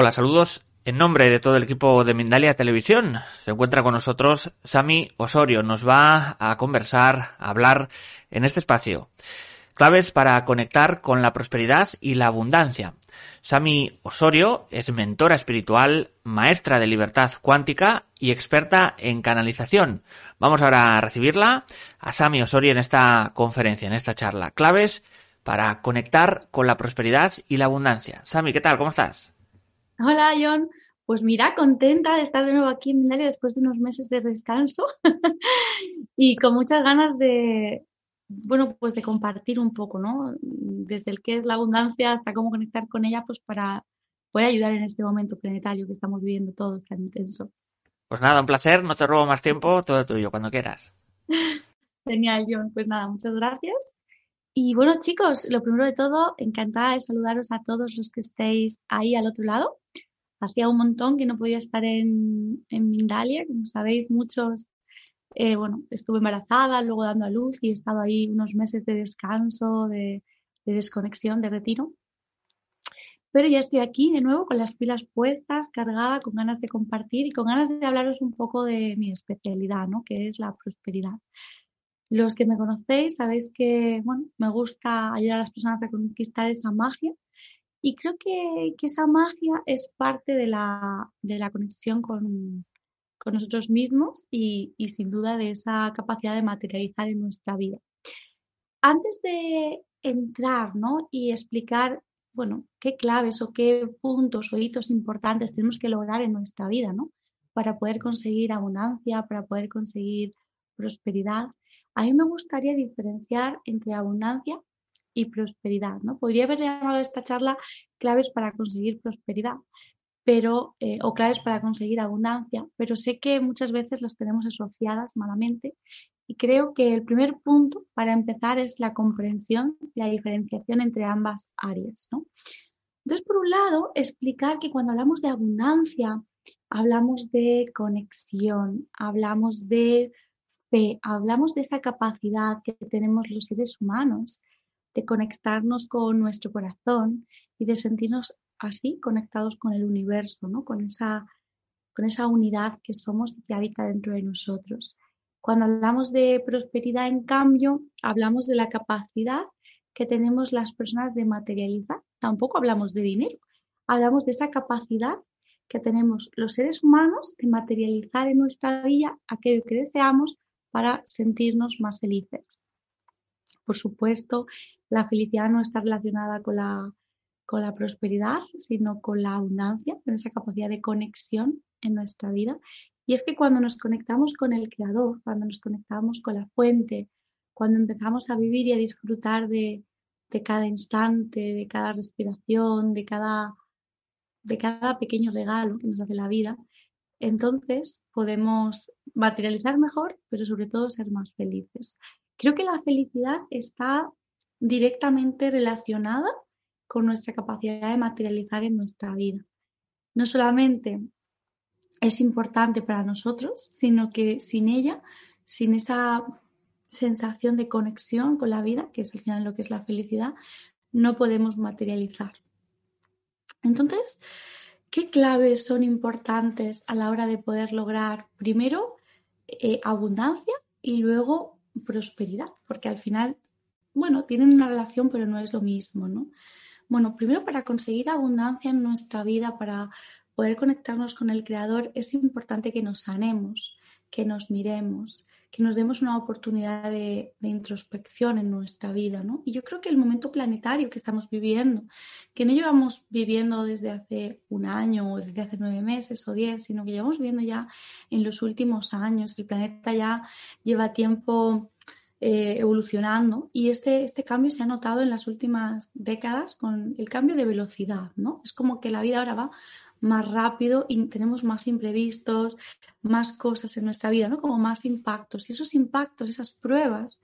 Hola, saludos. En nombre de todo el equipo de Mindalia Televisión, se encuentra con nosotros Sami Osorio. Nos va a conversar, a hablar en este espacio. Claves para conectar con la prosperidad y la abundancia. Sami Osorio es mentora espiritual, maestra de libertad cuántica y experta en canalización. Vamos ahora a recibirla a Sami Osorio en esta conferencia, en esta charla. Claves para conectar con la prosperidad y la abundancia. Sami, ¿qué tal? ¿Cómo estás? Hola, John. Pues mira, contenta de estar de nuevo aquí en Mindalia después de unos meses de descanso y con muchas ganas de, bueno, pues de compartir un poco, ¿no? Desde el qué es la abundancia hasta cómo conectar con ella, pues para poder ayudar en este momento planetario que estamos viviendo todos tan intenso. Pues nada, un placer, no te robo más tiempo, todo tuyo, cuando quieras. Genial, John. Pues nada, muchas gracias. Y bueno, chicos, lo primero de todo, encantada de saludaros a todos los que estéis ahí al otro lado. Hacía un montón que no podía estar en, en Mindalia, como sabéis, muchos, eh, bueno, estuve embarazada, luego dando a luz y he estado ahí unos meses de descanso, de, de desconexión, de retiro. Pero ya estoy aquí de nuevo con las pilas puestas, cargada, con ganas de compartir y con ganas de hablaros un poco de mi especialidad, ¿no? Que es la prosperidad. Los que me conocéis sabéis que, bueno, me gusta ayudar a las personas a conquistar esa magia y creo que, esa magia es parte de la, de la conexión con, con nosotros mismos y, y, sin duda de esa capacidad de materializar en nuestra vida. Antes de entrar ¿no? y explicar bueno, qué claves o qué puntos o hitos importantes tenemos que lograr en nuestra vida ¿no? para poder conseguir abundancia, para poder conseguir prosperidad, a mí me gustaría diferenciar entre abundancia y prosperidad, ¿no? Podría haber llamado esta charla claves para conseguir prosperidad, pero, eh, o claves para conseguir abundancia, pero sé que muchas veces las tenemos asociadas malamente y creo que el primer punto para empezar es la comprensión y la diferenciación entre ambas áreas, ¿no? Entonces, por un lado, explicar que cuando hablamos de abundancia, hablamos de conexión, hablamos de fe, hablamos de esa capacidad que tenemos los seres humanos de conectarnos con nuestro corazón y de sentirnos así conectados con el universo, ¿no? con, esa, con esa unidad que somos y que habita dentro de nosotros. Cuando hablamos de prosperidad, en cambio, hablamos de la capacidad que tenemos las personas de materializar. Tampoco hablamos de dinero, hablamos de esa capacidad que tenemos los seres humanos de materializar en nuestra vida aquello que deseamos para sentirnos más felices. Por supuesto, la felicidad no está relacionada con la, con la prosperidad, sino con la abundancia, con esa capacidad de conexión en nuestra vida. Y es que cuando nos conectamos con el Creador, cuando nos conectamos con la fuente, cuando empezamos a vivir y a disfrutar de, de cada instante, de cada respiración, de cada, de cada pequeño regalo que nos hace la vida, entonces podemos materializar mejor, pero sobre todo ser más felices. Creo que la felicidad está directamente relacionada con nuestra capacidad de materializar en nuestra vida. No solamente es importante para nosotros, sino que sin ella, sin esa sensación de conexión con la vida, que es al final lo que es la felicidad, no podemos materializar. Entonces, ¿Qué claves son importantes a la hora de poder lograr primero eh, abundancia y luego prosperidad? Porque al final, bueno, tienen una relación, pero no es lo mismo, ¿no? Bueno, primero para conseguir abundancia en nuestra vida, para poder conectarnos con el Creador, es importante que nos sanemos, que nos miremos, que nos demos una oportunidad de, introspección en nuestra vida, ¿no? Y yo creo que el momento planetario que estamos viviendo, que no llevamos viviendo desde hace un año o desde hace nueve meses o diez, sino que llevamos viviendo ya en los últimos años, el planeta ya lleva tiempo eh, evolucionando y este, este cambio se ha notado en las últimas décadas con el cambio de velocidad, ¿no? Es como que la vida ahora va más rápido y tenemos más imprevistos, más cosas en nuestra vida, ¿no? Como más impactos. Y esos impactos, esas pruebas,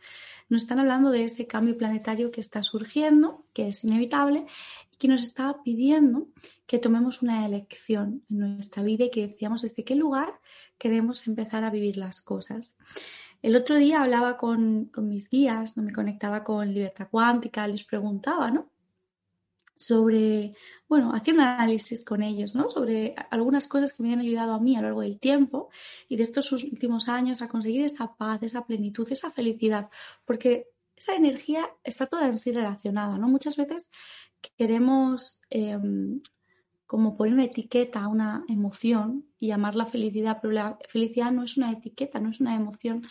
nos están hablando de ese cambio planetario que está surgiendo, que es inevitable, y que nos está pidiendo que tomemos una elección en nuestra vida y que decíamos desde qué lugar queremos empezar a vivir las cosas. El otro día hablaba con, con mis guías, ¿no? me conectaba con Libertad Cuántica, les preguntaba, ¿no? Sobre, bueno, haciendo análisis con ellos, ¿no? Sobre algunas cosas que me han ayudado a mí a lo largo del tiempo y de estos últimos años a conseguir esa paz, esa plenitud, esa felicidad, porque esa energía está toda en sí relacionada, ¿no? Muchas veces queremos em, como poner una etiqueta a una emoción y llamarla felicidad, pero la felicidad no es una etiqueta, no es una emoción.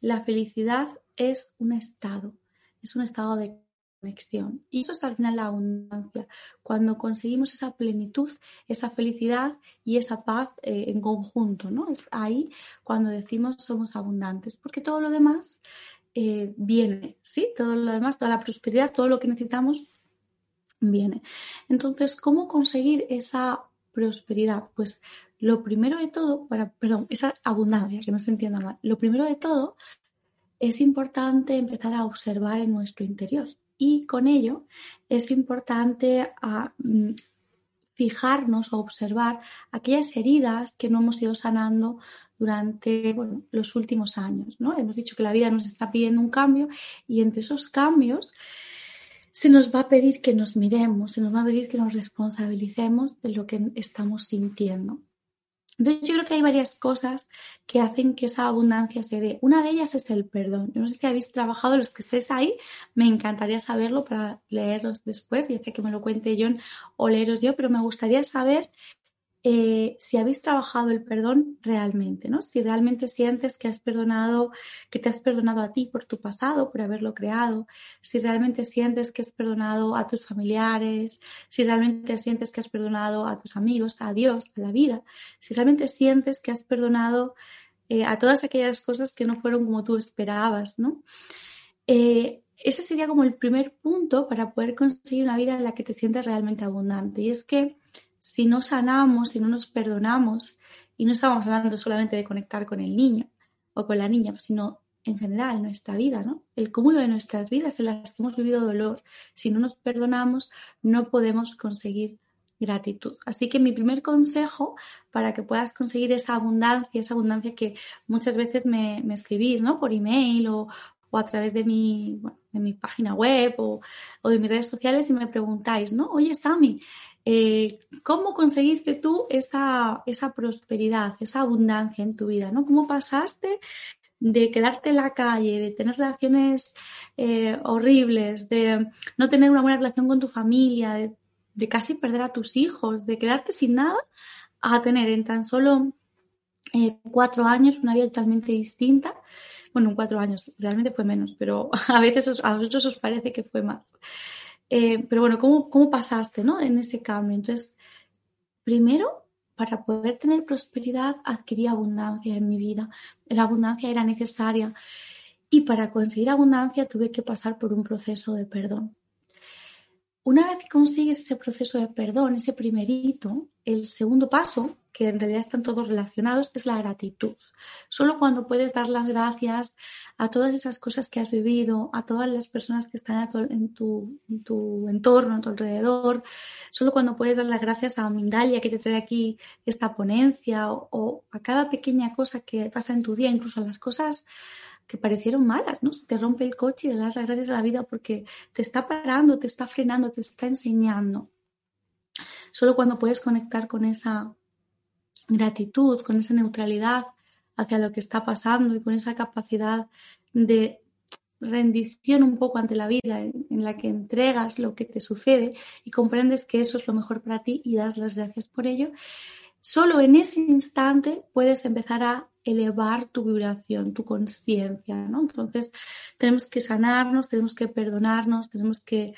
La felicidad es un estado, es un estado de conexión. Y eso es al final la abundancia, cuando conseguimos esa plenitud, esa felicidad y esa paz eh, en conjunto, ¿no? Es ahí cuando decimos somos abundantes, porque todo lo demás eh, viene, ¿sí? Todo lo demás, toda la prosperidad, todo lo que necesitamos viene. Entonces, ¿cómo conseguir esa prosperidad? Pues lo primero de todo, para, perdón, esa abundancia, que no se entienda mal, lo primero de todo es importante empezar a observar en nuestro interior y con ello es importante ah, mm, fijarnos o observar aquellas heridas que no hemos ido sanando durante los últimos años. ¿no? Hemos dicho que la vida nos está pidiendo un cambio y entre esos cambios se nos va a pedir que nos miremos, se nos va a pedir que nos responsabilicemos de lo que estamos sintiendo. Entonces yo creo que hay varias cosas que hacen que esa abundancia se dé. Una de ellas es el perdón. Yo no sé si habéis trabajado, los que estéis ahí, me encantaría saberlo para leerlos después, ya sé que me lo cuente John o leeros yo, pero me gustaría saber eh, si habéis trabajado el perdón realmente, ¿no? Si realmente sientes que has perdonado, que te has perdonado a ti por tu pasado, por haberlo creado, si realmente sientes que has perdonado a tus familiares, si realmente sientes que has perdonado a tus amigos, a Dios, a la vida, si realmente sientes que has perdonado eh, a todas aquellas cosas que no fueron como tú esperabas, ¿no? Eh, ese sería como el primer punto para poder conseguir una vida en la que te sientas realmente abundante. Y es que si no sanamos, si no nos perdonamos, y no estamos hablando solamente de conectar con el niño o con la niña, sino en general nuestra vida, ¿no? El cúmulo de nuestras vidas en las que hemos vivido dolor. Si no nos perdonamos, no podemos conseguir gratitud. Así que mi primer consejo para que puedas conseguir esa abundancia, esa abundancia que muchas veces me, escribís, ¿no? Por email o, a través de mi, de mi página web o, o, de mis redes sociales y me preguntáis, ¿no? Oye, Sami, eh, ¿Cómo conseguiste tú esa, esa prosperidad, esa abundancia en tu vida? ¿no? ¿Cómo pasaste de quedarte en la calle, de tener relaciones eh, horribles, de no tener una buena relación con tu familia, de, casi perder a tus hijos, de quedarte sin nada, a tener en tan solo eh, cuatro años una vida totalmente distinta? Bueno, en cuatro años realmente fue menos, pero a veces a vosotros os parece que fue más. Eh, pero bueno, ¿cómo, ¿cómo pasaste ¿no? en ese cambio? Entonces, primero, para poder tener prosperidad, adquirí abundancia en mi vida. La abundancia era necesaria. Y para conseguir abundancia tuve que pasar por un proceso de perdón. Una vez que consigues ese proceso de perdón, ese primerito, el segundo paso, que en realidad están todos relacionados, es la gratitud. Solo cuando puedes dar las gracias a todas esas cosas que has vivido, a todas las personas que están en tu, entorno, a tu alrededor, solo cuando puedes dar las gracias a Mindalia que te trae aquí esta ponencia o, a cada pequeña cosa que pasa en tu día, incluso a las cosas que parecieron malas, ¿no? Te rompe el coche y le das las gracias a la vida porque te está parando, te está frenando, te está enseñando. Solo cuando puedes conectar con esa gratitud, con esa neutralidad hacia lo que está pasando y con esa capacidad de rendición un poco ante la vida en, la que entregas lo que te sucede y comprendes que eso es lo mejor para ti y das las gracias por ello, solo en ese instante puedes empezar a elevar tu vibración, tu conciencia, ¿no? Entonces, tenemos que sanarnos, tenemos que perdonarnos, tenemos que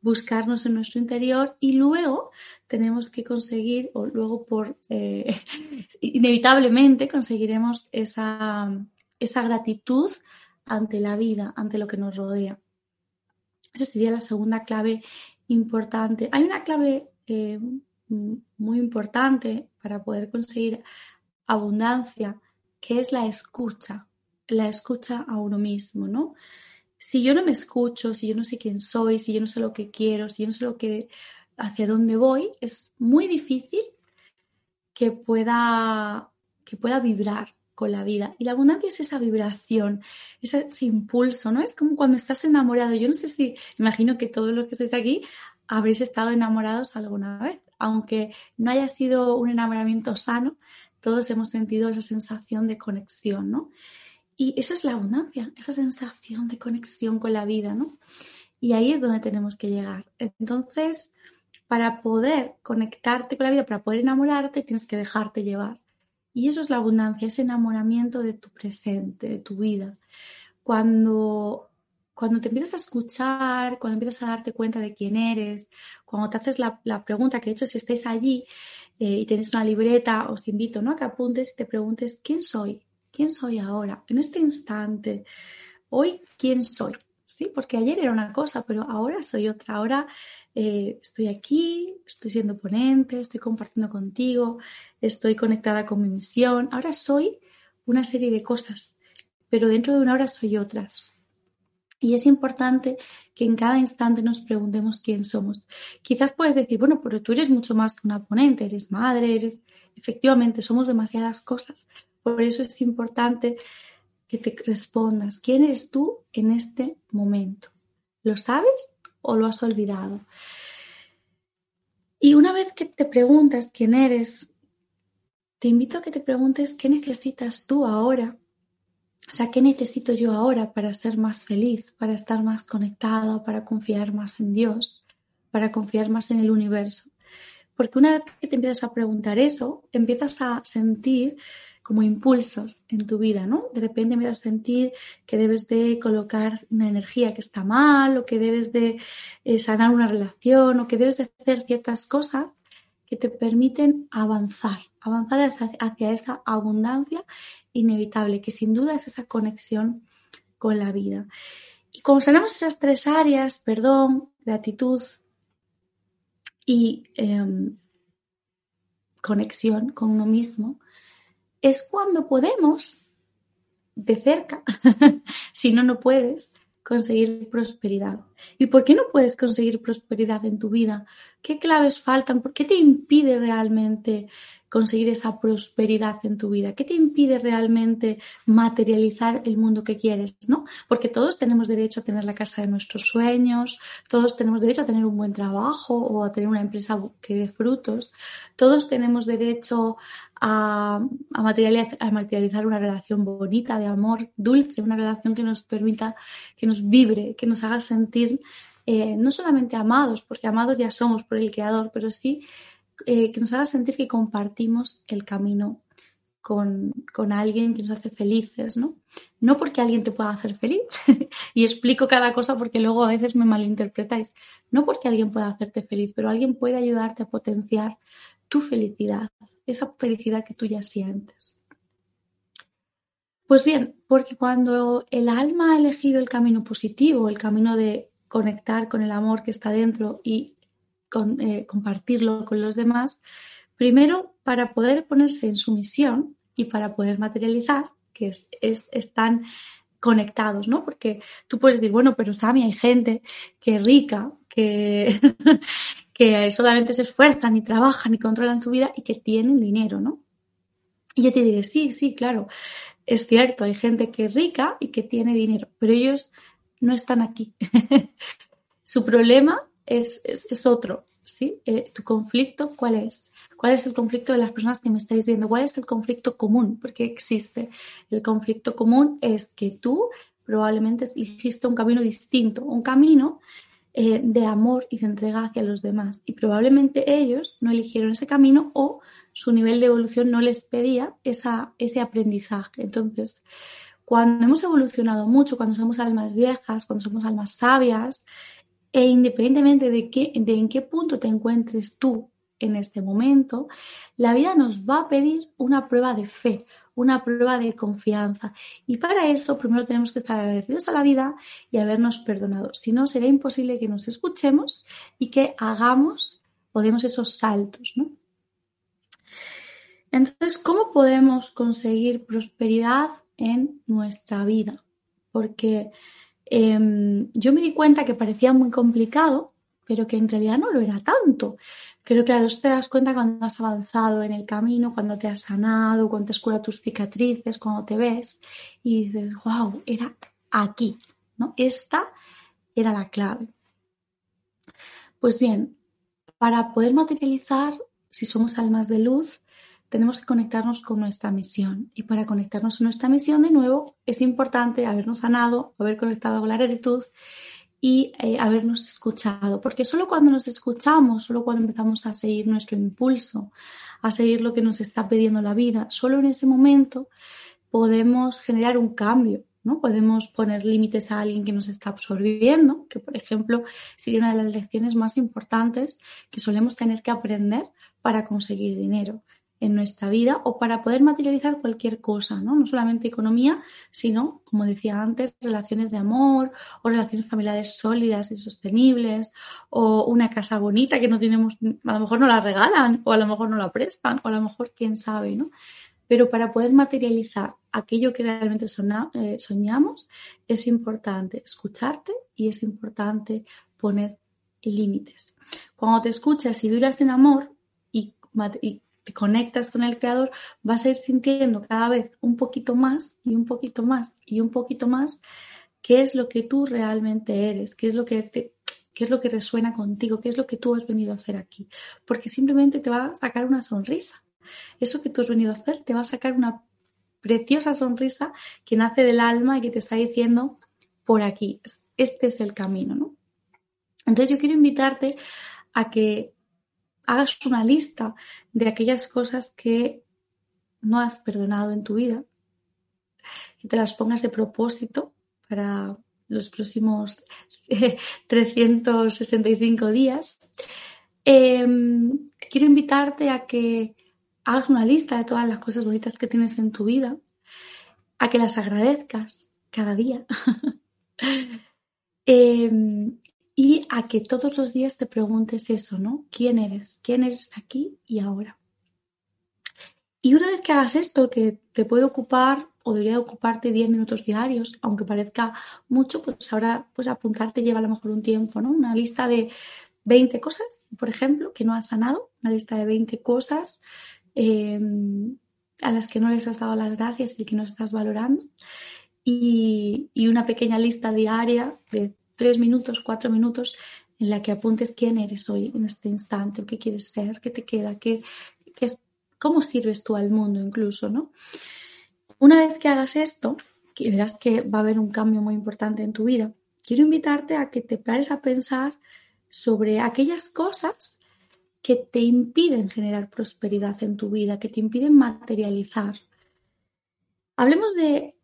buscarnos en nuestro interior y luego tenemos que conseguir, o luego por eh, inevitablemente conseguiremos esa, esa gratitud ante la vida, ante lo que nos rodea. Esa sería la segunda clave importante. Hay una clave eh, muy importante para poder conseguir abundancia, que es la escucha, la escucha a uno mismo, ¿no? Si yo no me escucho, si yo no sé quién soy, si yo no sé lo que quiero, si yo no sé lo que hacia dónde voy, es muy difícil que pueda que pueda vibrar con la vida. Y la abundancia es esa vibración, ese, impulso, ¿no? Es como cuando estás enamorado. Yo no sé si, imagino que todos los que estáis aquí habréis estado enamorados alguna vez, aunque no haya sido un enamoramiento sano, todos hemos sentido esa sensación de conexión, ¿no? Y esa es la abundancia, esa sensación de conexión con la vida, ¿no? Y ahí es donde tenemos que llegar. Entonces, para poder conectarte con la vida, para poder enamorarte, tienes que dejarte llevar. Y eso es la abundancia, ese enamoramiento de tu presente, de tu vida. Cuando, cuando te empiezas a escuchar, cuando empiezas a darte cuenta de quién eres, cuando te haces la, pregunta que de hecho si estáis allí eh, y tenéis una libreta, os invito ¿no? a que apuntes y te preguntes quién soy, quién soy ahora, en este instante, hoy quién soy. Sí, porque ayer era una cosa, pero ahora soy otra. Ahora eh, estoy aquí, estoy siendo ponente, estoy compartiendo contigo, estoy conectada con mi misión. Ahora soy una serie de cosas, pero dentro de una hora soy otras. Y es importante que en cada instante nos preguntemos quién somos. Quizás puedes decir, bueno, pero tú eres mucho más que una ponente, eres madre, eres... Efectivamente, somos demasiadas cosas. Por eso es importante que te respondas, ¿quién eres tú en este momento? ¿Lo sabes o lo has olvidado? Y una vez que te preguntas quién eres, te invito a que te preguntes qué necesitas tú ahora. O sea, ¿qué necesito yo ahora para ser más feliz, para estar más conectada, para confiar más en Dios, para confiar más en el universo? Porque una vez que te empiezas a preguntar eso, empiezas a sentir como impulsos en tu vida, ¿no? De repente me a sentir que debes de colocar una energía que está mal o que debes de eh, sanar una relación o que debes de hacer ciertas cosas que te permiten avanzar, avanzar hacia, esa abundancia inevitable, que sin duda es esa conexión con la vida. Y como sanamos esas tres áreas, perdón, gratitud y em, conexión con uno mismo, es cuando podemos, de cerca, si no, no puedes, conseguir prosperidad. ¿Y por qué no puedes conseguir prosperidad en tu vida? ¿Qué claves faltan? ¿Por qué te impide realmente conseguir esa prosperidad en tu vida? ¿Qué te impide realmente materializar el mundo que quieres? ¿no? Porque todos tenemos derecho a tener la casa de nuestros sueños, todos tenemos derecho a tener un buen trabajo o a tener una empresa que dé frutos, todos tenemos derecho a, materializar, una relación bonita, de amor dulce, una relación que nos permita, que nos vibre, que nos haga sentir eh, no solamente amados, porque amados ya somos por el Creador, pero sí eh, que nos haga sentir que compartimos el camino con, con, alguien que nos hace felices, ¿no? No porque alguien te pueda hacer feliz, y explico cada cosa porque luego a veces me malinterpretáis, no porque alguien pueda hacerte feliz, pero alguien puede ayudarte a potenciar tu felicidad, esa felicidad que tú ya sientes. Pues bien, porque cuando el alma ha elegido el camino positivo, el camino de conectar con el amor que está dentro y eh, compartirlo con los demás, primero para poder ponerse en su misión y para poder materializar, que están conectados, ¿no? Porque tú puedes decir, bueno, pero Sami, hay gente que es rica, que, que solamente se esfuerzan y trabajan y controlan su vida y que tienen dinero, ¿no? Y yo te diré, sí, sí, claro, es cierto, hay gente que es rica y que tiene dinero, pero ellos no están aquí. su problema es, es, otro, ¿sí? Eh, tu conflicto, ¿cuál es? ¿Cuál es el conflicto de las personas que me estáis viendo? ¿Cuál es el conflicto común? Porque existe. El conflicto común es que tú probablemente elegiste un camino distinto, un camino eh, de amor y de entrega hacia los demás. Y probablemente ellos no eligieron ese camino o su nivel de evolución no les pedía esa, ese aprendizaje. Entonces, cuando hemos evolucionado mucho, cuando somos almas viejas, cuando somos almas sabias, e independientemente de, qué, de en qué punto te encuentres tú en este momento, la vida nos va a pedir una prueba de fe, una prueba de confianza. Y para eso primero tenemos que estar agradecidos a la vida y habernos perdonado. Si no, será imposible que nos escuchemos y que hagamos o demos esos saltos, ¿no? Entonces, ¿cómo podemos conseguir prosperidad en nuestra vida? Porque em, yo me di cuenta que parecía muy complicado, pero que en realidad no lo era tanto. Pero claro, te das cuenta cuando has avanzado en el camino, cuando te has sanado, cuando te has curado tus cicatrices, cuando te ves y dices, wow, era aquí, ¿no? Esta era la clave. Pues bien, para poder materializar, si somos almas de luz, tenemos que conectarnos con nuestra misión. Y para conectarnos con nuestra misión, de nuevo, es importante habernos sanado, haber conectado con la gratitud y eh, habernos escuchado, porque solo cuando nos escuchamos, solo cuando empezamos a seguir nuestro impulso, a seguir lo que nos está pidiendo la vida, solo en ese momento podemos generar un cambio, ¿no? Podemos poner límites a alguien que nos está absorbiendo, que por ejemplo sería una de las lecciones más importantes que solemos tener que aprender para conseguir dinero en nuestra vida o para poder materializar cualquier cosa, ¿no? No solamente economía, sino, como decía antes, relaciones de amor o relaciones familiares sólidas y sostenibles o una casa bonita que no tenemos, a lo mejor no la regalan o a lo mejor no la prestan o a lo mejor quién sabe, ¿no? Pero para poder materializar aquello que realmente eh, soñamos es importante escucharte y es importante poner límites. Cuando te escuchas y vibras en amor y, y te conectas con el creador, vas a ir sintiendo cada vez un poquito más y un poquito más y un poquito más qué es lo que tú realmente eres, qué es lo que qué es lo que resuena contigo, qué es lo que tú has venido a hacer aquí, porque simplemente te va a sacar una sonrisa. Eso que tú has venido a hacer te va a sacar una preciosa sonrisa que nace del alma y que te está diciendo por aquí, este es el camino, ¿no? Entonces yo quiero invitarte a que hagas una lista de aquellas cosas que no has perdonado en tu vida, que te las pongas de propósito para los próximos 365 días. Em, quiero invitarte a que hagas una lista de todas las cosas bonitas que tienes en tu vida, a que las agradezcas cada día. Em, y a que todos los días te preguntes eso, ¿no? ¿Quién eres? ¿Quién eres aquí y ahora? Y una vez que hagas esto, que te puede ocupar o debería ocuparte 10 minutos diarios, aunque parezca mucho, pues ahora pues apuntarte lleva a lo mejor un tiempo, ¿no? Una lista de 20 cosas, por ejemplo, que no has sanado, una lista de 20 cosas em, a las que no les has dado las gracias y que no estás valorando. Y, y, una pequeña lista diaria de tres minutos, cuatro minutos en la que apuntes quién eres hoy en este instante, qué quieres ser, qué te queda, qué, qué cómo sirves tú al mundo incluso, ¿no? Una vez que hagas esto, que verás que va a haber un cambio muy importante en tu vida, quiero invitarte a que te pares a pensar sobre aquellas cosas que te impiden generar prosperidad en tu vida, que te impiden materializar. Hablemos de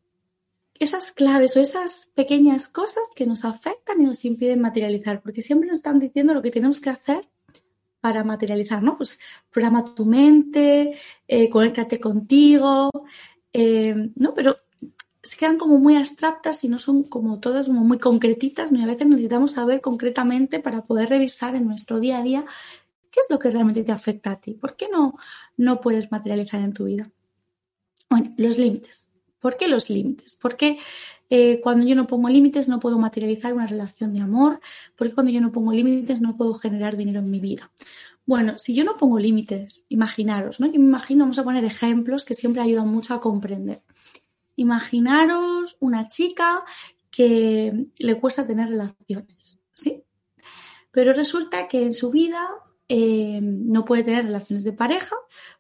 esas claves o esas pequeñas cosas que nos afectan y nos impiden materializar, porque siempre nos están diciendo lo que tenemos que hacer para materializar, ¿no? Pues programa tu mente, eh, conéctate contigo, eh, ¿no? Pero se quedan como muy abstractas y no son como todas como muy concretitas, ¿no? a veces necesitamos saber concretamente para poder revisar en nuestro día a día qué es lo que realmente te afecta a ti, por qué no, no puedes materializar en tu vida. Bueno, los límites. ¿Por qué los límites? Porque eh, cuando yo no pongo límites no puedo materializar una relación de amor, porque cuando yo no pongo límites no puedo generar dinero en mi vida. Bueno, si yo no pongo límites, imaginaros, ¿no? Me imagino, vamos a poner ejemplos que siempre ayudan mucho a comprender. Imaginaros una chica que le cuesta tener relaciones, ¿sí? Pero resulta que en su vida eh, no puede tener relaciones de pareja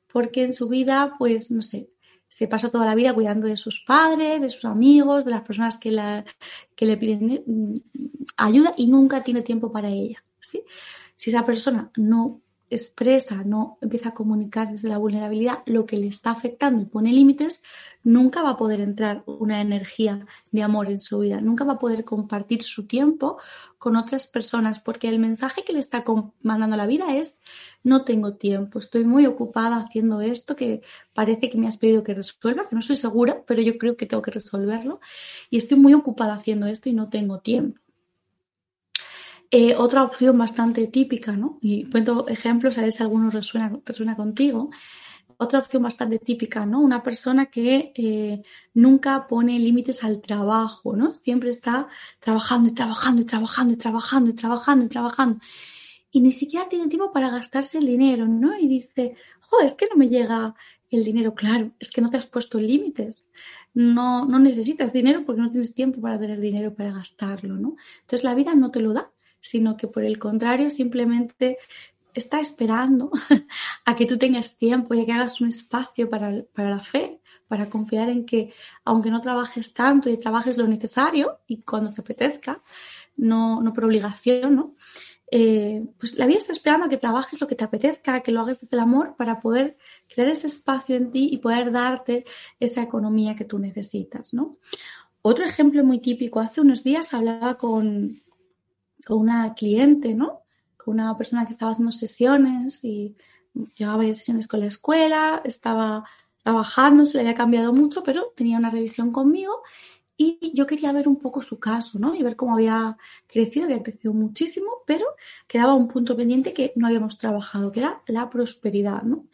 porque en su vida, pues, no sé, se pasa toda la vida cuidando de sus padres, de sus amigos, de las personas que, le piden mm, ayuda y nunca tiene tiempo para ella. ¿sí? Si esa persona no expresa, no empieza a comunicar desde la vulnerabilidad lo que le está afectando y pone límites, nunca va a poder entrar una energía de amor en su vida, nunca va a poder compartir su tiempo con otras personas, porque el mensaje que le está mandando la vida es no tengo tiempo, estoy muy ocupada haciendo esto que parece que me has pedido que resuelva, que no estoy segura, pero yo creo que tengo que resolverlo y estoy muy ocupada haciendo esto y no tengo tiempo. Eh, otra opción bastante típica, ¿no? Y cuento ejemplos a ver si alguno resuena, resuena contigo. Otra opción bastante típica, ¿no? Una persona que eh, nunca pone límites al trabajo, ¿no? Siempre está trabajando y trabajando y trabajando y trabajando y trabajando y trabajando. Y ni siquiera tiene tiempo para gastarse el dinero, ¿no? Y dice, oh, es que no me llega el dinero, claro, es que no te has puesto límites. No, no necesitas dinero porque no tienes tiempo para tener dinero para gastarlo, ¿no? Entonces la vida no te lo da sino que por el contrario simplemente está esperando a que tú tengas tiempo y a que hagas un espacio para, la fe, para confiar en que aunque no trabajes tanto y trabajes lo necesario y cuando te apetezca, no, no por obligación, ¿no? Eh, pues la vida está esperando a que trabajes lo que te apetezca, que lo hagas desde el amor para poder crear ese espacio en ti y poder darte esa economía que tú necesitas, ¿no? Otro ejemplo muy típico, hace unos días hablaba con, con una cliente, ¿no? Con una persona que estaba haciendo sesiones y llevaba varias sesiones con la escuela, estaba trabajando, se le había cambiado mucho, pero tenía una revisión conmigo y yo quería ver un poco su caso, ¿no? Y ver cómo había crecido, había crecido muchísimo, pero quedaba un punto pendiente que no habíamos trabajado, que era la prosperidad, ¿no?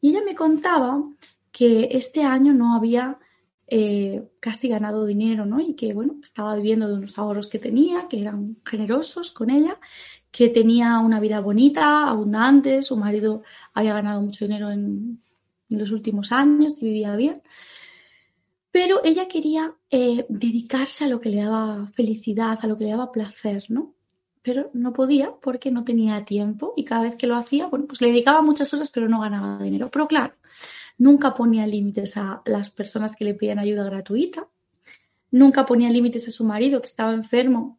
Y ella me contaba que este año no había eh, casi ganado dinero, ¿no? Y que, bueno, estaba viviendo de unos ahorros que tenía, que eran generosos con ella, que tenía una vida bonita, abundante, su marido había ganado mucho dinero en, los últimos años y vivía bien. Pero ella quería eh, dedicarse a lo que le daba felicidad, a lo que le daba placer, ¿no? Pero no podía porque no tenía tiempo y cada vez que lo hacía, bueno, pues le dedicaba muchas horas, pero no ganaba dinero. Pero claro, Nunca ponía límites a las personas que le pedían ayuda gratuita. Nunca ponía límites a su marido que estaba enfermo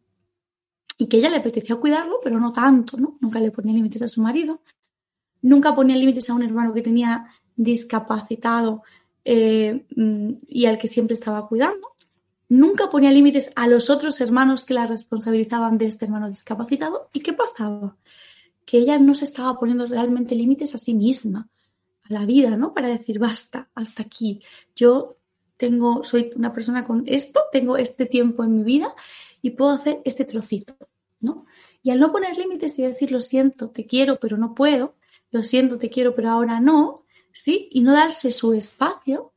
y que ella le apetecía cuidarlo, pero no tanto, ¿no? Nunca le ponía límites a su marido. Nunca ponía límites a un hermano que tenía discapacitado eh, mm, y al que siempre estaba cuidando. Nunca ponía límites a los otros hermanos que la responsabilizaban de este hermano discapacitado. ¿Y qué pasaba? Que ella no se estaba poniendo realmente límites a sí misma la vida, ¿no? Para decir, basta, hasta aquí. Yo tengo, soy una persona con esto, tengo este tiempo en mi vida y puedo hacer este trocito, ¿no? Y al no poner límites y decir, lo siento, te quiero, pero no puedo, lo siento, te quiero, pero ahora no, ¿sí? Y no darse su espacio,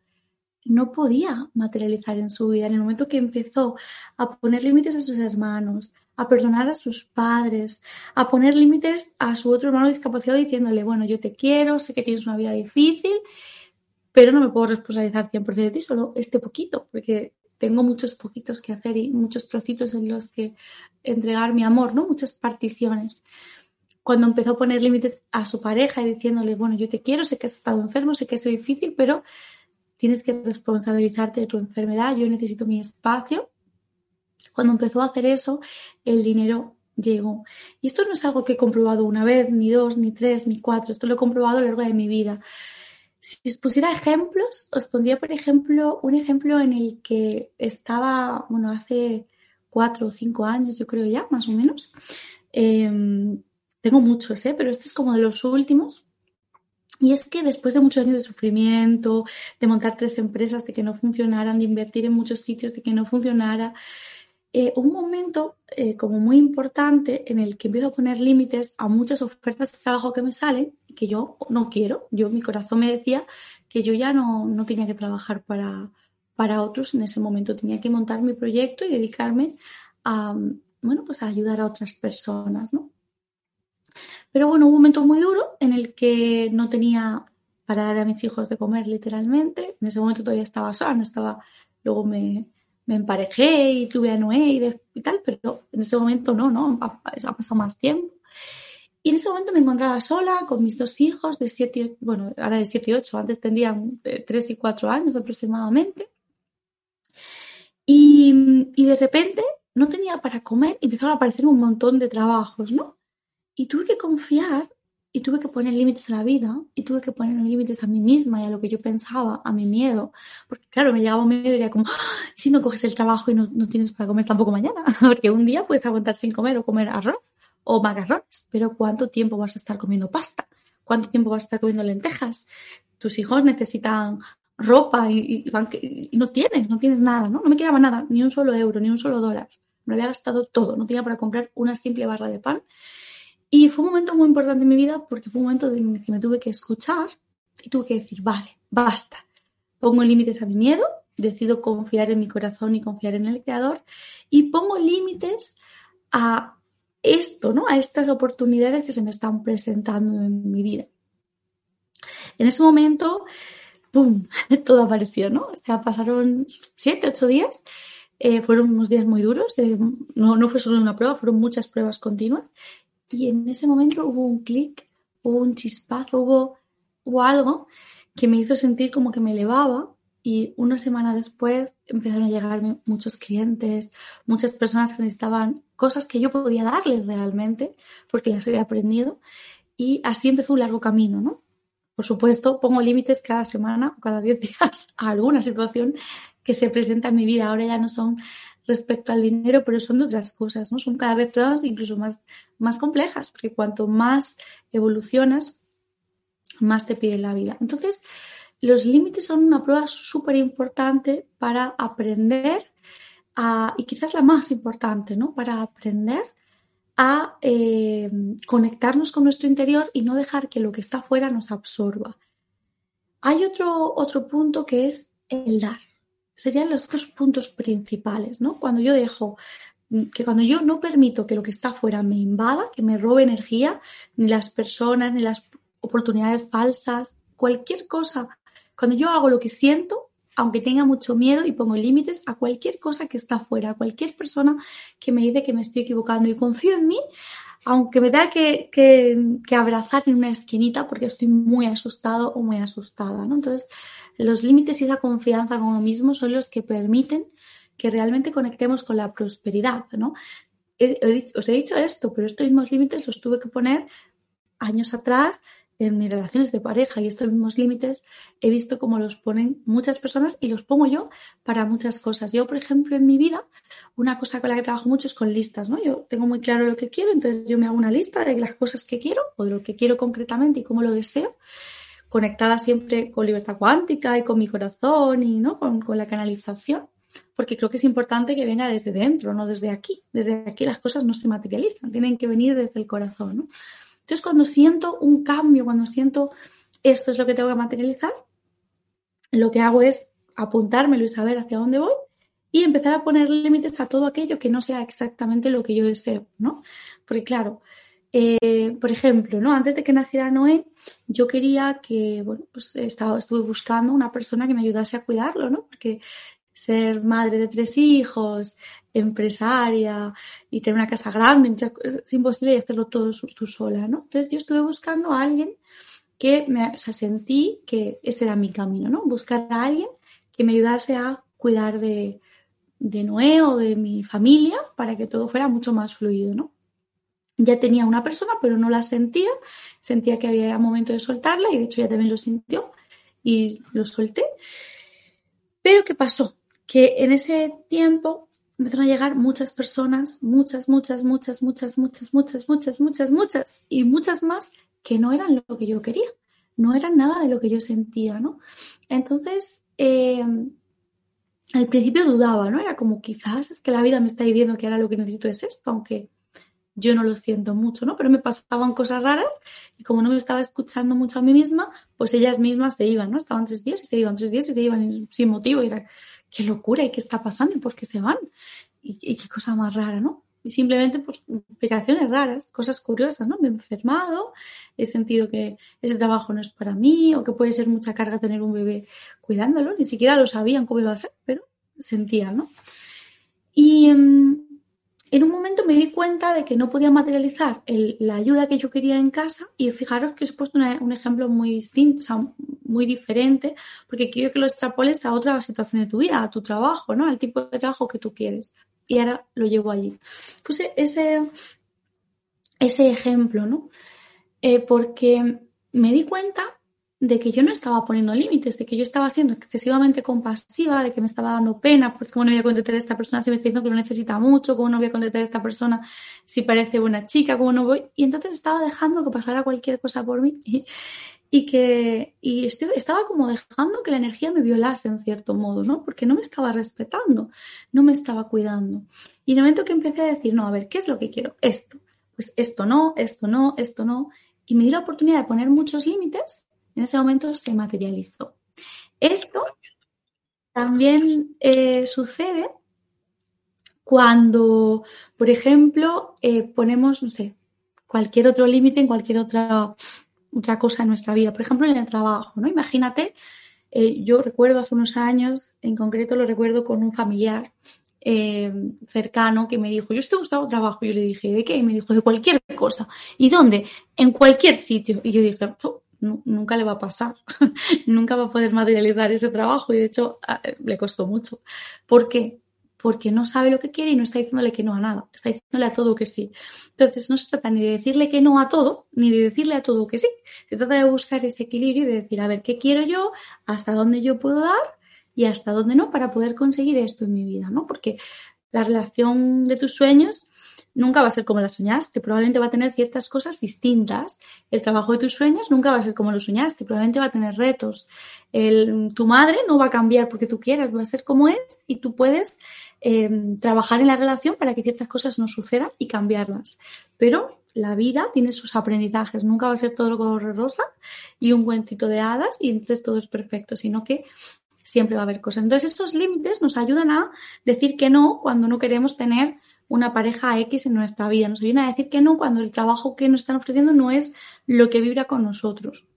no podía materializar en su vida. En el momento que empezó a poner límites a sus hermanos, a perdonar a sus padres, a poner límites a su otro hermano discapacitado diciéndole, bueno, yo te quiero, sé que tienes una vida difícil, pero no me puedo responsabilizar 100% de ti, solo este poquito, porque tengo muchos poquitos que hacer y muchos trocitos en los que entregar mi amor, ¿no? Muchas particiones. Cuando empezó a poner límites a su pareja y diciéndole, bueno, yo te quiero, sé que has estado enfermo, sé que es difícil, pero tienes que responsabilizarte de tu enfermedad, yo necesito mi espacio cuando empezó a hacer eso, el dinero llegó. Y esto no es algo que he comprobado una vez, ni dos, ni tres, ni cuatro. Esto lo he comprobado a lo largo de mi vida. Si os pusiera ejemplos, os pondría, por ejemplo, un ejemplo en el que estaba, bueno, hace cuatro o cinco años, yo creo ya, más o menos. Em, tengo muchos, ¿eh? pero este es como de los últimos. Y es que después de muchos años de sufrimiento, de montar tres empresas, de que no funcionaran, de invertir en muchos sitios, de que no funcionara, eh, un momento eh, como muy importante en el que empiezo a poner límites a muchas ofertas de trabajo que me salen que yo no quiero. Yo, mi corazón me decía que yo ya no, no tenía que trabajar para, para otros en ese momento. Tenía que montar mi proyecto y dedicarme a, bueno, pues a ayudar a otras personas, ¿no? Pero bueno, un momento muy duro en el que no tenía para dar a mis hijos de comer literalmente. En ese momento todavía estaba sola, no estaba, luego me, me emparejé y tuve a Noé y, tal, pero en ese momento no, no, ha, pasado más tiempo. Y en ese momento me encontraba sola con mis dos hijos de 7, bueno, ahora de 7 y 8, antes tendrían 3 y 4 años aproximadamente. Y, y, de repente no tenía para comer y empezaron a aparecer un montón de trabajos, ¿no? Y tuve que confiar y tuve que poner límites a la vida y tuve que poner límites a mí misma y a lo que yo pensaba, a mi miedo. Porque claro, me llegaba un miedo y diría como, ¡Ah! si no coges el trabajo y no, no tienes para comer tampoco mañana, porque un día puedes aguantar sin comer o comer arroz o macarrones, pero ¿cuánto tiempo vas a estar comiendo pasta? ¿Cuánto tiempo vas a estar comiendo lentejas? Tus hijos necesitan ropa y, y, no tienes, no tienes nada, ¿no? No me quedaba nada, ni un solo euro, ni un solo dólar. Me había gastado todo, no tenía para comprar una simple barra de pan. Y fue un momento muy importante en mi vida porque fue un momento en el que me tuve que escuchar y tuve que decir, vale, basta. Pongo límites a mi miedo, decido confiar en mi corazón y confiar en el creador y pongo límites a esto, ¿no? A estas oportunidades que se me están presentando en mi vida. En ese momento, ¡pum! Todo apareció, ¿no? O sea, pasaron siete, ocho días. Eh, fueron unos días muy duros. no, no fue solo una prueba, fueron muchas pruebas continuas. Y en ese momento hubo un clic, hubo un chispazo, hubo, hubo algo que me hizo sentir como que me elevaba y una semana después empezaron a llegarme muchos clientes, muchas personas que necesitaban cosas que yo podía darles realmente porque las había aprendido y así empezó un largo camino, ¿no? Por supuesto, pongo límites cada semana o cada 10 días a alguna situación que se presenta en mi vida. Ahora ya no son respecto al dinero, pero son de otras cosas, ¿no? Son cada vez todas incluso más, más complejas, porque cuanto más evolucionas, más te pide la vida. Entonces, los límites son una prueba súper importante para aprender a, y quizás la más importante, ¿no? Para aprender a eh, conectarnos con nuestro interior y no dejar que lo que está afuera nos absorba. Hay otro, otro punto que es el dar. Serían los dos puntos principales, ¿no? Cuando yo dejo que cuando yo no permito que lo que está afuera me invada, que me robe energía, ni las personas, ni las oportunidades falsas, cualquier cosa cuando yo hago lo que siento, aunque tenga mucho miedo y pongo límites a cualquier cosa que está afuera, a cualquier persona que me dice que me estoy equivocando y confío en mí, aunque me tenga que, que, abrazar en una esquinita porque estoy muy asustado o muy asustada, ¿no? Entonces, los límites y esa confianza con uno mismo son los que permiten que realmente conectemos con la prosperidad, ¿no? os he dicho esto, pero estos mismos límites los tuve que poner años atrás en mis relaciones de pareja y estos mismos límites he visto cómo los ponen muchas personas y los pongo yo para muchas cosas. Yo, por ejemplo, en mi vida, una cosa con la que trabajo mucho es con listas, ¿no? Yo tengo muy claro lo que quiero, entonces yo me hago una lista de las cosas que quiero o de lo que quiero concretamente y cómo lo deseo, conectada siempre con libertad cuántica y con mi corazón y, ¿no? Con, con la canalización porque creo que es importante que venga desde dentro, no desde aquí. Desde aquí las cosas no se materializan, tienen que venir desde el corazón. Entonces, cuando siento un cambio, cuando siento esto es lo que tengo que materializar, lo que hago es apuntármelo y saber hacia dónde voy y empezar a poner límites a todo aquello que no sea exactamente lo que yo deseo, ¿no? Porque claro, eh, por ejemplo, ¿no? Antes de que naciera Noé, yo quería que, bueno, pues estaba, estuve buscando una persona que me ayudase a cuidarlo, ¿no? Porque ser madre de tres hijos, empresaria y tener una casa grande, es imposible hacerlo todo tú sola, ¿no? Entonces yo estuve buscando a alguien que me, sentí que ese era mi camino, ¿no? Buscar a alguien que me ayudase a cuidar de, de Noé o de mi familia para que todo fuera mucho más fluido, ¿no? Ya tenía una persona, pero no la sentía, sentía que había momento de soltarla y de hecho ya también lo sintió y lo solté. Pero ¿qué pasó? Que en ese tiempo empezaron a llegar muchas personas, muchas, muchas, muchas, muchas, muchas, muchas, muchas, muchas, muchas, y muchas más que no eran lo que yo quería, no eran nada de lo que yo sentía, ¿no? Entonces, eh, al principio dudaba, ¿no? Era como quizás es que la vida me está diciendo que ahora lo que necesito es esto, aunque yo no lo siento mucho, ¿no? Pero me pasaban cosas raras y como no me estaba escuchando mucho a mí misma, pues ellas mismas se iban, ¿no? Estaban tres días y se iban, tres días y se iban sin motivo. Y era, qué locura y qué está pasando y por qué se van. Y, qué cosa más rara, ¿no? Y simplemente, pues, explicaciones raras, cosas curiosas, ¿no? Me he enfermado, he sentido que ese trabajo no es para mí, o que puede ser mucha carga tener un bebé cuidándolo, ni siquiera lo sabían cómo iba a ser, pero sentían, ¿no? Y, em, en un momento me di cuenta de que no podía materializar la ayuda que yo quería en casa y fijaros que os he puesto un ejemplo muy distinto, o sea, muy diferente, porque quiero que lo extrapoles a otra situación de tu vida, a tu trabajo, ¿no? Al tipo de trabajo que tú quieres. Y ahora lo llevo allí. Puse ese, ese ejemplo, ¿no? Eh, porque me di cuenta de que yo no estaba poniendo límites, de que yo estaba siendo excesivamente compasiva, de que me estaba dando pena, pues cómo no voy a contestar a esta persona si me está diciendo que lo necesita mucho, cómo no voy a contestar a esta persona si parece buena chica, cómo no voy. Y entonces estaba dejando que pasara cualquier cosa por mí y, que y estaba como dejando que la energía me violase en cierto modo, ¿no? Porque no me estaba respetando, no me estaba cuidando. Y en el momento que empecé a decir, no, a ver, ¿qué es lo que quiero? Esto. Pues esto no, esto no, esto no. Y me di la oportunidad de poner muchos límites en ese momento se materializó. Esto también eh, sucede cuando, por ejemplo, eh, ponemos, no sé, cualquier otro límite en cualquier otra, otra cosa en nuestra vida. Por ejemplo, en el trabajo, ¿no? Imagínate, eh, yo recuerdo hace unos años, en concreto lo recuerdo con un familiar cercano que me dijo, yo estoy buscando trabajo. Yo le dije, ¿de qué? Y me dijo, de cualquier cosa. ¿Y dónde? En cualquier sitio. Y yo dije, nunca le va a pasar, nunca va a poder materializar ese trabajo y de hecho le costó mucho. ¿Por qué? Porque no sabe lo que quiere y no está diciéndole que no a nada, está diciéndole a todo que sí. Entonces no se trata ni de decirle que no a todo, ni de decirle a todo que sí. Se trata de buscar ese equilibrio y de decir, a ver, ¿qué quiero yo? ¿Hasta dónde yo puedo dar? Y hasta dónde no para poder conseguir esto en mi vida, ¿no? Porque la relación de tus sueños nunca va a ser como la soñaste, probablemente va a tener ciertas cosas distintas. El trabajo de tus sueños nunca va a ser como lo soñaste, probablemente va a tener retos. tu madre no va a cambiar porque tú quieras, va a ser como es y tú puedes em, trabajar en la relación para que ciertas cosas no sucedan y cambiarlas. Pero la vida tiene sus aprendizajes, nunca va a ser todo color rosa y un cuentito de hadas y entonces todo es perfecto, sino que siempre va a haber cosas. Entonces estos límites nos ayudan a decir que no cuando no queremos tener una pareja X en nuestra vida. Nos ayudan a decir que no cuando el trabajo que nos están ofreciendo no es lo que vibra con nosotros.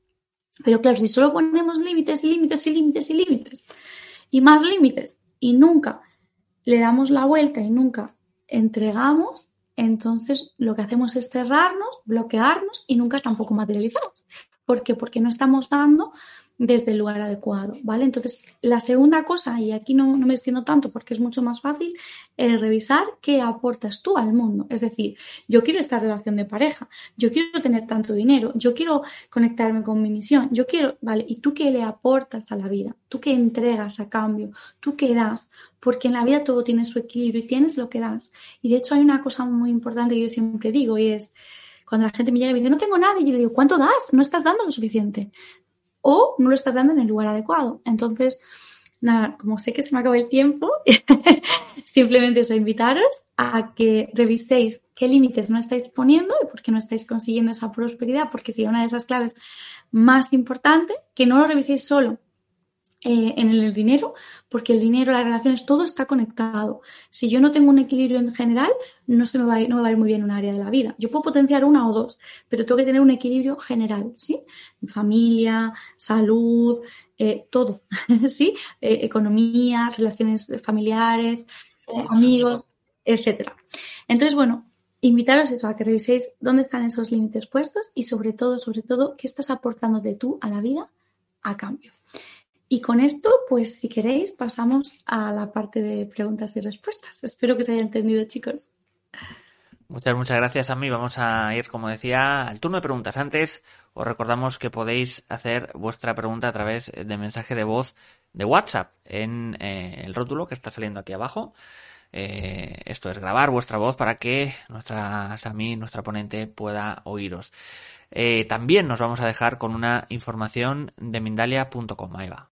Pero claro, si solo ponemos límites, límites y límites y límites y más límites y nunca le damos la vuelta y nunca entregamos, entonces lo que hacemos es cerrarnos, bloquearnos y nunca tampoco materializamos. ¿Por qué? Porque no estamos dando desde el lugar adecuado, ¿vale? Entonces, la segunda cosa, y aquí no, me extiendo tanto porque es mucho más fácil, es revisar qué aportas tú al mundo. Es decir, yo quiero esta relación de pareja, yo quiero tener tanto dinero, yo quiero conectarme con mi misión, yo quiero, ¿vale? ¿Y tú qué le aportas a la vida? ¿Tú qué entregas a cambio? ¿Tú qué das? Porque en la vida todo tiene su equilibrio y tienes lo que das. Y de hecho hay una cosa muy importante que yo siempre digo y es, cuando la gente me llega y me dice, no tengo nada, y yo le digo, ¿cuánto das? No estás dando lo suficiente o no lo estás dando en el lugar adecuado. Entonces, nada, como sé que se me acaba el tiempo, simplemente os invitaros a que reviséis qué límites no estáis poniendo y por qué no estáis consiguiendo esa prosperidad, porque sería una de esas claves más importantes, que no lo reviséis solo eh, en el dinero, porque el dinero, las relaciones, todo está conectado. Si yo no tengo un equilibrio en general, no, se me va a ir, no me va a ir muy bien un área de la vida. Yo puedo potenciar una o dos, pero tengo que tener un equilibrio general, ¿sí? Familia, salud, eh, todo, ¿sí? Eh, economía, relaciones familiares, amigos, etcétera. Entonces, bueno, invitaros eso, a que reviséis dónde están esos límites puestos y sobre todo, sobre todo, qué estás aportando de tú a la vida a cambio. Y con esto, pues si queréis, pasamos a la parte de preguntas y respuestas. Espero que se haya entendido, chicos. Muchas, muchas gracias a mí. Vamos a ir, como decía, al turno de preguntas. Antes, os recordamos que podéis hacer vuestra pregunta a través de mensaje de voz de WhatsApp en eh, el rótulo que está saliendo aquí abajo. Eh, esto es grabar vuestra voz para que nuestra Sami, nuestra ponente, pueda oíros. Eh, también nos vamos a dejar con una información de Mindalia.com. Ahí va.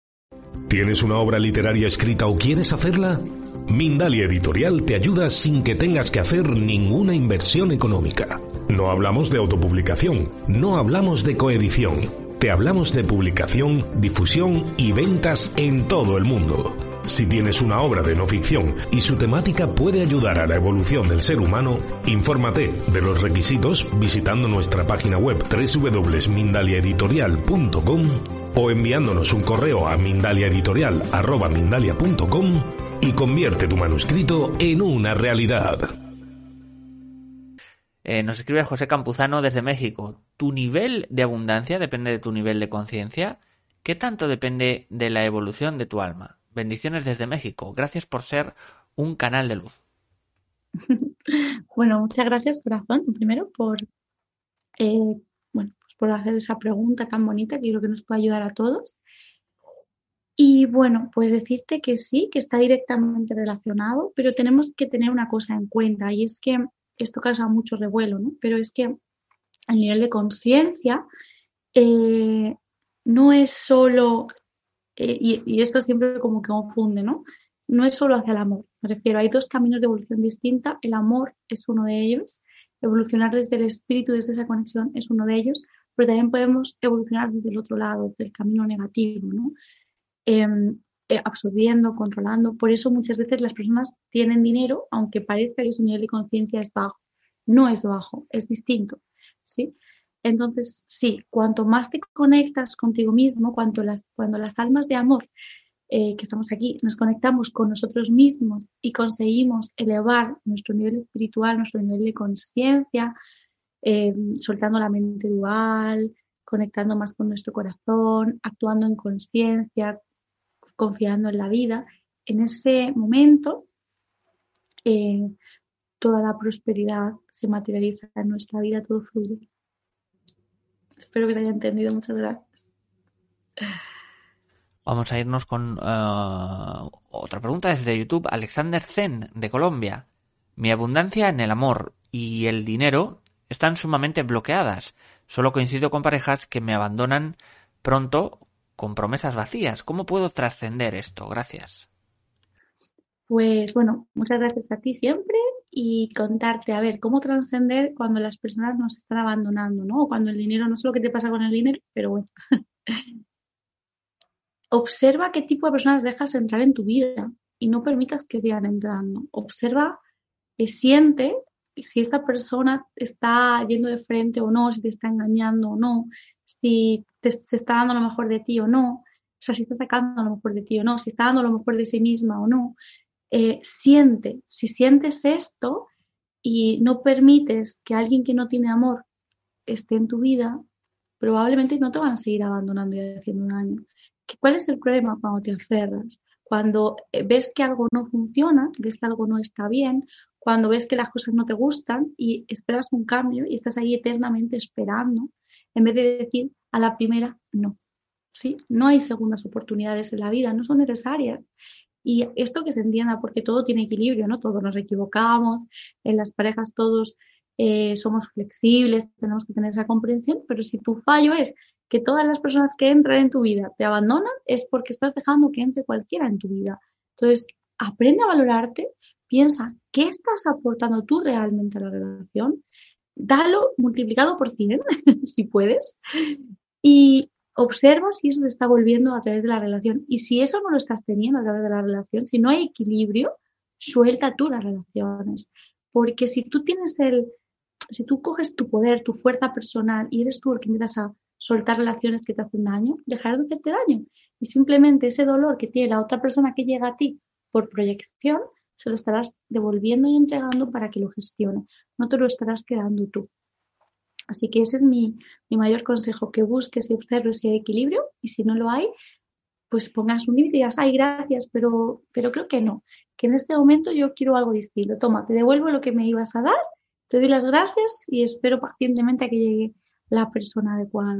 ¿Tienes una obra literaria escrita o quieres hacerla? Mindalia Editorial te ayuda sin que tengas que hacer ninguna inversión económica. No hablamos de autopublicación, no hablamos de coedición, te hablamos de publicación, difusión y ventas en todo el mundo. Si tienes una obra de no ficción y su temática puede ayudar a la evolución del ser humano, infórmate de los requisitos visitando nuestra página web www.mindaliaeditorial.com o enviándonos un correo a mindaliaeditorial.com y convierte tu manuscrito en una realidad. Eh, nos escribe José Campuzano desde México. ¿Tu nivel de abundancia depende de tu nivel de conciencia? ¿Qué tanto depende de la evolución de tu alma? Bendiciones desde México. Gracias por ser un canal de luz. bueno, muchas gracias, corazón, primero por, eh, bueno, por hacer esa pregunta tan bonita que creo que nos puede ayudar a todos. Y bueno, pues decirte que sí, que está directamente relacionado, pero tenemos que tener una cosa en cuenta y es que esto causa mucho revuelo, ¿no? Pero es que el nivel de conciencia eh, no es solo, eh, y, esto siempre como que confunde, ¿no? No es solo hacia el amor, me refiero, hay dos caminos de evolución distinta, el amor es uno de ellos, evolucionar desde el espíritu, desde esa conexión es uno de ellos, pero también podemos evolucionar desde el otro lado, del camino negativo, ¿no? Em, eh, absorbiendo, controlando. Por eso muchas veces las personas tienen dinero, aunque parezca que su nivel de conciencia es bajo. No es bajo, es distinto. ¿sí? Entonces, sí, cuanto más te conectas contigo mismo, cuanto las, cuando las almas de amor eh, que estamos aquí nos conectamos con nosotros mismos y conseguimos elevar nuestro nivel espiritual, nuestro nivel de conciencia, em, soltando la mente dual, conectando más con nuestro corazón, actuando en conciencia, confiando en la vida, en ese momento eh, toda la prosperidad se materializa en nuestra vida, todo fluye. Espero que te haya entendido. Muchas gracias. Vamos a irnos con eh, otra pregunta desde YouTube. Alexander Zen, de Colombia. Mi abundancia en el amor y el dinero están sumamente bloqueadas. Solo coincido con parejas que me abandonan pronto con promesas vacías. ¿Cómo puedo trascender esto? Gracias. Pues bueno, muchas gracias a ti siempre y contarte, a ver, cómo trascender cuando las personas nos están abandonando, ¿no? O cuando el dinero, no sé lo que te pasa con el dinero, pero bueno. Observa qué tipo de personas dejas entrar en tu vida y no permitas que sigan entrando. Observa, y siente si esta persona está yendo de frente o no, si te está engañando o no, si se está dando lo mejor de ti o no, o sea, si está sacando lo mejor de ti o no, si está dando lo mejor de sí misma o no. Eh, siente, si sientes esto y no permites que alguien que no tiene amor esté en tu vida, probablemente no te van a seguir abandonando y haciendo daño. ¿Cuál es el problema cuando te aferras? Cuando eh, ves que algo no funciona, ves que algo no está bien, cuando ves que las cosas no te gustan y esperas un cambio y estás ahí eternamente esperando, en vez de decir a la primera no. ¿sí? No hay segundas oportunidades en la vida, no son necesarias. Y esto que se entienda, porque todo tiene equilibrio, ¿no? Todos nos equivocamos, en las parejas todos eh, somos flexibles, tenemos que tener esa comprensión, pero si tu fallo es que todas las personas que entran en tu vida te abandonan, es porque estás dejando que entre cualquiera en tu vida. Entonces, aprende a valorarte, piensa qué estás aportando tú realmente a la relación, dalo multiplicado por 100, si puedes, y observa si eso se está volviendo a través de la relación. Y si eso no lo estás teniendo a través de la relación, si no hay equilibrio, suelta tú las relaciones. Porque si tú tienes el, si tú coges tu poder, tu fuerza personal y eres tú el que empiezas a soltar relaciones que te hacen daño, dejar de hacerte daño. Y simplemente ese dolor que tiene la otra persona que llega a ti por proyección, se lo estarás devolviendo y entregando para que lo gestione. No te lo estarás quedando tú. Así que ese es mi, mayor consejo, que busques y observes si hay equilibrio y si no lo hay, pues pongas un límite y digas, ay, gracias, pero, pero creo que no, que en este momento yo quiero algo distinto. Toma, te devuelvo lo que me ibas a dar, te doy las gracias y espero pacientemente a que llegue la persona adecuada.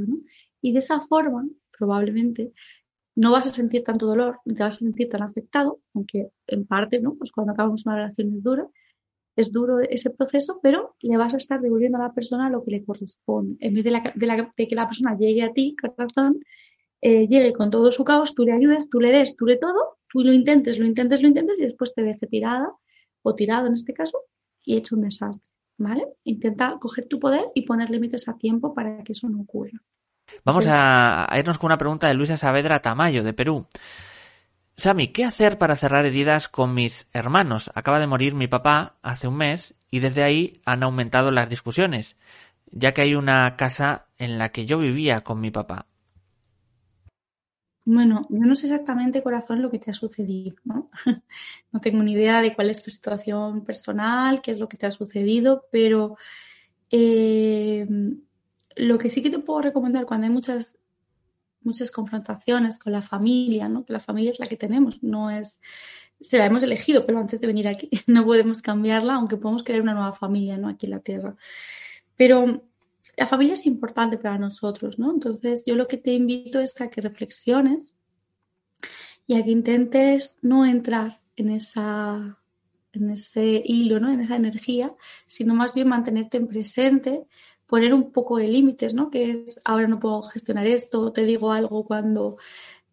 Y de esa forma, probablemente, no vas a sentir tanto dolor, ni te vas a sentir tan afectado, aunque en parte, ¿no? Pues cuando acabamos una relación es dura, es duro ese proceso, pero le vas a estar devolviendo a la persona lo que le corresponde. En vez de, que la persona llegue a ti, corazón, eh, llegue con todo su caos, tú le ayudes, tú le des, tú le todo, tú lo intentes, lo intentes, lo intentes y después te deje tirada o tirado en este caso y hecho un desastre. ¿Vale? Intenta coger tu poder y poner límites a tiempo para que eso no ocurra. Vamos a, irnos con una pregunta de Luisa Saavedra Tamayo, de Perú. Sami, ¿qué hacer para cerrar heridas con mis hermanos? Acaba de morir mi papá hace un mes y desde ahí han aumentado las discusiones, ya que hay una casa en la que yo vivía con mi papá. Bueno, yo no sé exactamente, corazón, lo que te ha sucedido, ¿no? no tengo ni idea de cuál es tu situación personal, qué es lo que te ha sucedido, pero Eh, lo que sí que te puedo recomendar cuando hay muchas, muchas confrontaciones con la familia, ¿no? que la familia es la que tenemos, no es, se la hemos elegido, pero antes de venir aquí no podemos cambiarla, aunque podemos crear una nueva familia ¿no? aquí en la Tierra. Pero la familia es importante para nosotros, ¿no? Entonces yo lo que te invito es a que reflexiones y a que intentes no entrar en esa en ese hilo, ¿no? En esa energía, sino más bien mantenerte en presente, poner un poco de límites, ¿no? Que es ahora no puedo gestionar esto, te digo algo cuando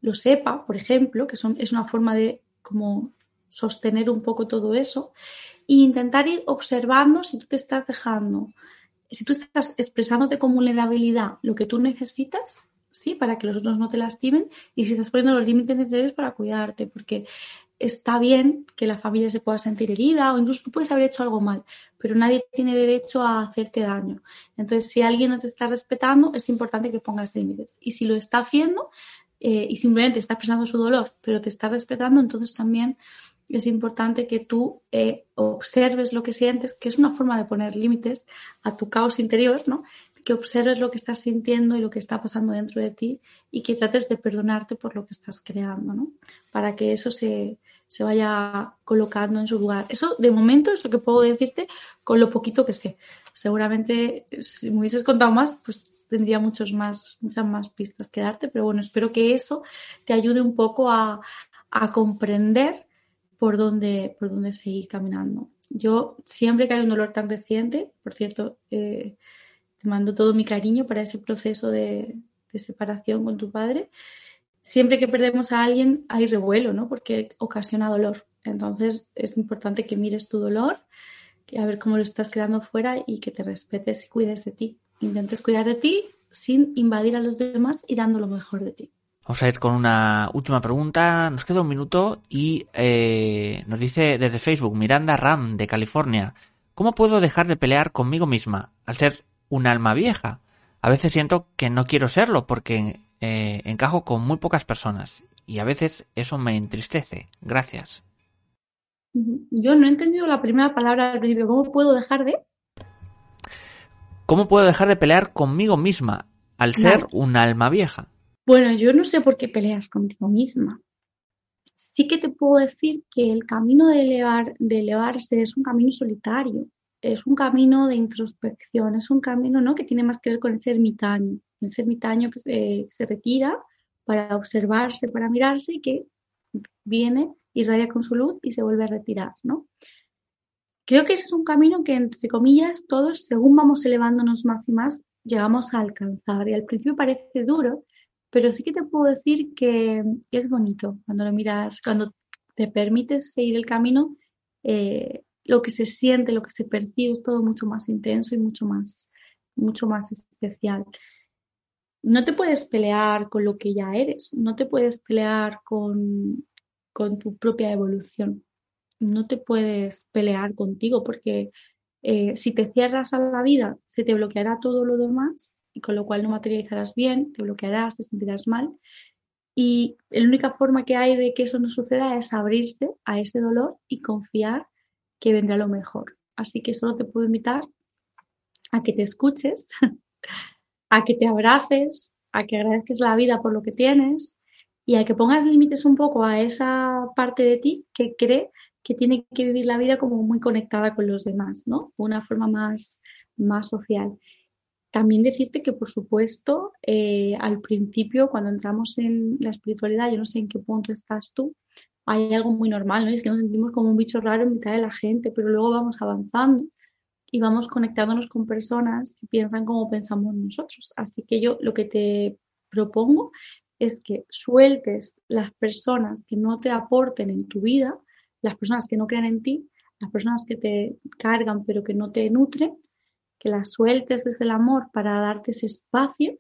lo sepa, por ejemplo, que son, es una forma de como sostener un poco todo eso e intentar ir observando si tú te estás dejando, si tú estás expresándote con vulnerabilidad lo que tú necesitas, sí, para que los otros no te lastimen y si estás poniendo los límites necesarios para cuidarte, porque está bien que la familia se pueda sentir herida o incluso tú puedes haber hecho algo mal, pero nadie tiene derecho a hacerte daño. Entonces, si alguien no te está respetando, es importante que pongas límites. Y si lo está haciendo eh, y simplemente está expresando su dolor, pero te está respetando, entonces también es importante que tú eh, observes lo que sientes, que es una forma de poner límites a tu caos interior, ¿no? Que observes lo que estás sintiendo y lo que está pasando dentro de ti y que trates de perdonarte por lo que estás creando, ¿no? Para que eso se, se vaya colocando en su lugar. Eso de momento es lo que puedo decirte con lo poquito que sé. Seguramente si me hubieses contado más, pues tendría muchos más, muchas más pistas que darte, pero bueno, espero que eso te ayude un poco a, comprender por dónde, por dónde seguir caminando. Yo siempre que hay un dolor tan reciente, por cierto, eh, te mando todo mi cariño para ese proceso de, separación con tu padre siempre que perdemos a alguien hay revuelo, ¿no? Porque ocasiona dolor. Entonces es importante que mires tu dolor, que a ver cómo lo estás creando fuera y que te respetes y cuides de ti. Intentes cuidar de ti sin invadir a los demás y dando lo mejor de ti. Vamos a ir con una última pregunta. Nos queda un minuto y eh, nos dice desde Facebook Miranda Ram de California. ¿Cómo puedo dejar de pelear conmigo misma al ser un alma vieja? A veces siento que no quiero serlo porque eh, encajo con muy pocas personas y a veces eso me entristece. Gracias. Yo no he entendido la primera palabra al principio. ¿Cómo puedo dejar de? ¿Cómo puedo dejar de pelear conmigo misma al ser un alma vieja? Bueno, yo no sé por qué peleas contigo misma. Sí que te puedo decir que el camino de, elevar, de elevarse es un camino solitario, es un camino de introspección, es un camino ¿no? que tiene más que ver con ese ermitaño ese ermitaño que se, retira para observarse, para mirarse y que viene, irradia con su luz y se vuelve a retirar, ¿no? Creo que ese es un camino que, entre comillas, todos, según vamos elevándonos más y más, llegamos a alcanzar. Y al principio parece duro, pero sí que te puedo decir que es bonito cuando lo miras, cuando te permites seguir el camino, eh, lo que se siente, lo que se percibe es todo mucho más intenso y mucho más, mucho más especial. No te puedes pelear con lo que ya eres, no te puedes pelear con, tu propia evolución, no te puedes pelear contigo porque eh, si te cierras a la vida se te bloqueará todo lo demás y con lo cual no materializarás bien, te bloquearás, te sentirás mal. Y la única forma que hay de que eso no suceda es abrirse a ese dolor y confiar que vendrá lo mejor. Así que solo te puedo invitar a que te escuches, a que te abraces, a que agradezcas la vida por lo que tienes y a que pongas límites un poco a esa parte de ti que cree que tiene que vivir la vida como muy conectada con los demás, ¿no? Una forma más, más social. También decirte que, por supuesto, eh, al principio, cuando entramos en la espiritualidad, yo no sé en qué punto estás tú, hay algo muy normal, ¿no? es que nos sentimos como un bicho raro en mitad de la gente, pero luego vamos avanzando y vamos conectándonos con personas que piensan como pensamos nosotros. Así que yo lo que te propongo es que sueltes las personas que no te aporten en tu vida, las personas que no crean en ti, las personas que te cargan pero que no te nutren, que las sueltes desde el amor para darte ese espacio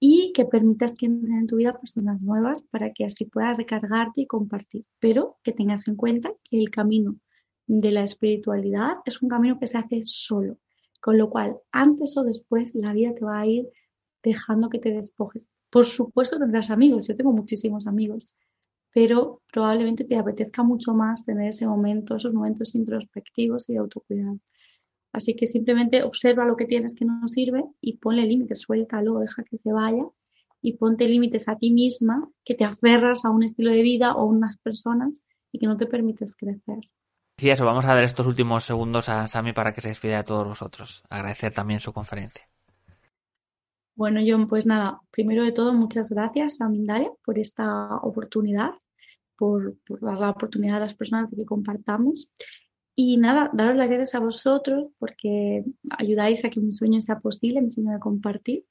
y que permitas que entren en tu vida personas nuevas para que así puedas recargarte y compartir, pero que tengas en cuenta que el camino de la espiritualidad es un camino que se hace solo, con lo cual antes o después la vida te va a ir dejando que te despojes. Por supuesto tendrás amigos, yo tengo muchísimos amigos, pero probablemente te apetezca mucho más tener ese momento, esos momentos introspectivos y de autocuidado. Así que simplemente observa lo que tienes que no sirve y ponle límites, suéltalo, deja que se vaya y ponte límites a ti misma que te aferras a un estilo de vida o unas personas y que no te permites crecer. Sí, eso, vamos a dar estos últimos segundos a Sami para que se despida de todos vosotros. Agradecer también su conferencia. Bueno, John, pues nada, primero de todo, muchas gracias a Mindalia por esta oportunidad, por, por dar la oportunidad a las personas de que compartamos. Y nada, daros las gracias a vosotros porque ayudáis a que mi sueño sea posible, mi sueño de compartir.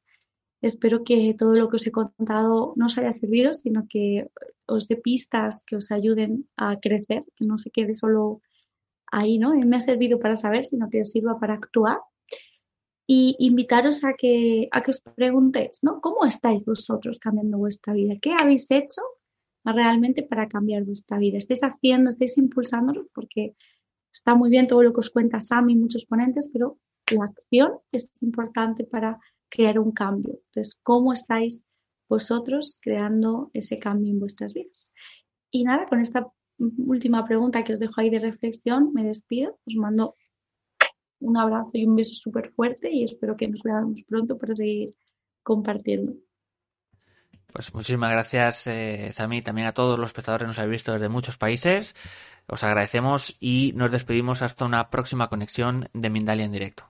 Espero que todo lo que os he contado no os haya servido, sino que os dé pistas que os ayuden a crecer, que no se quede solo ahí, ¿no? me ha servido para saber, sino que os sirva para actuar. Y invitaros a que, a que os preguntéis, ¿no? ¿Cómo estáis vosotros cambiando vuestra vida? ¿Qué habéis hecho realmente para cambiar vuestra vida? ¿Estáis haciendo, estáis impulsándolos? Porque Está muy bien todo lo que os cuenta Sam y muchos ponentes, pero la acción es importante para crear un cambio. Entonces, ¿cómo estáis vosotros creando ese cambio en vuestras vidas? Y nada, con esta última pregunta que os dejo ahí de reflexión, me despido. Os mando un abrazo y un beso súper fuerte y espero que nos veamos pronto para seguir compartiendo. Pues muchísimas gracias, eh, Sami, también a todos los espectadores que nos habéis visto desde muchos países. Os agradecemos y nos despedimos hasta una próxima conexión de Mindalia en directo.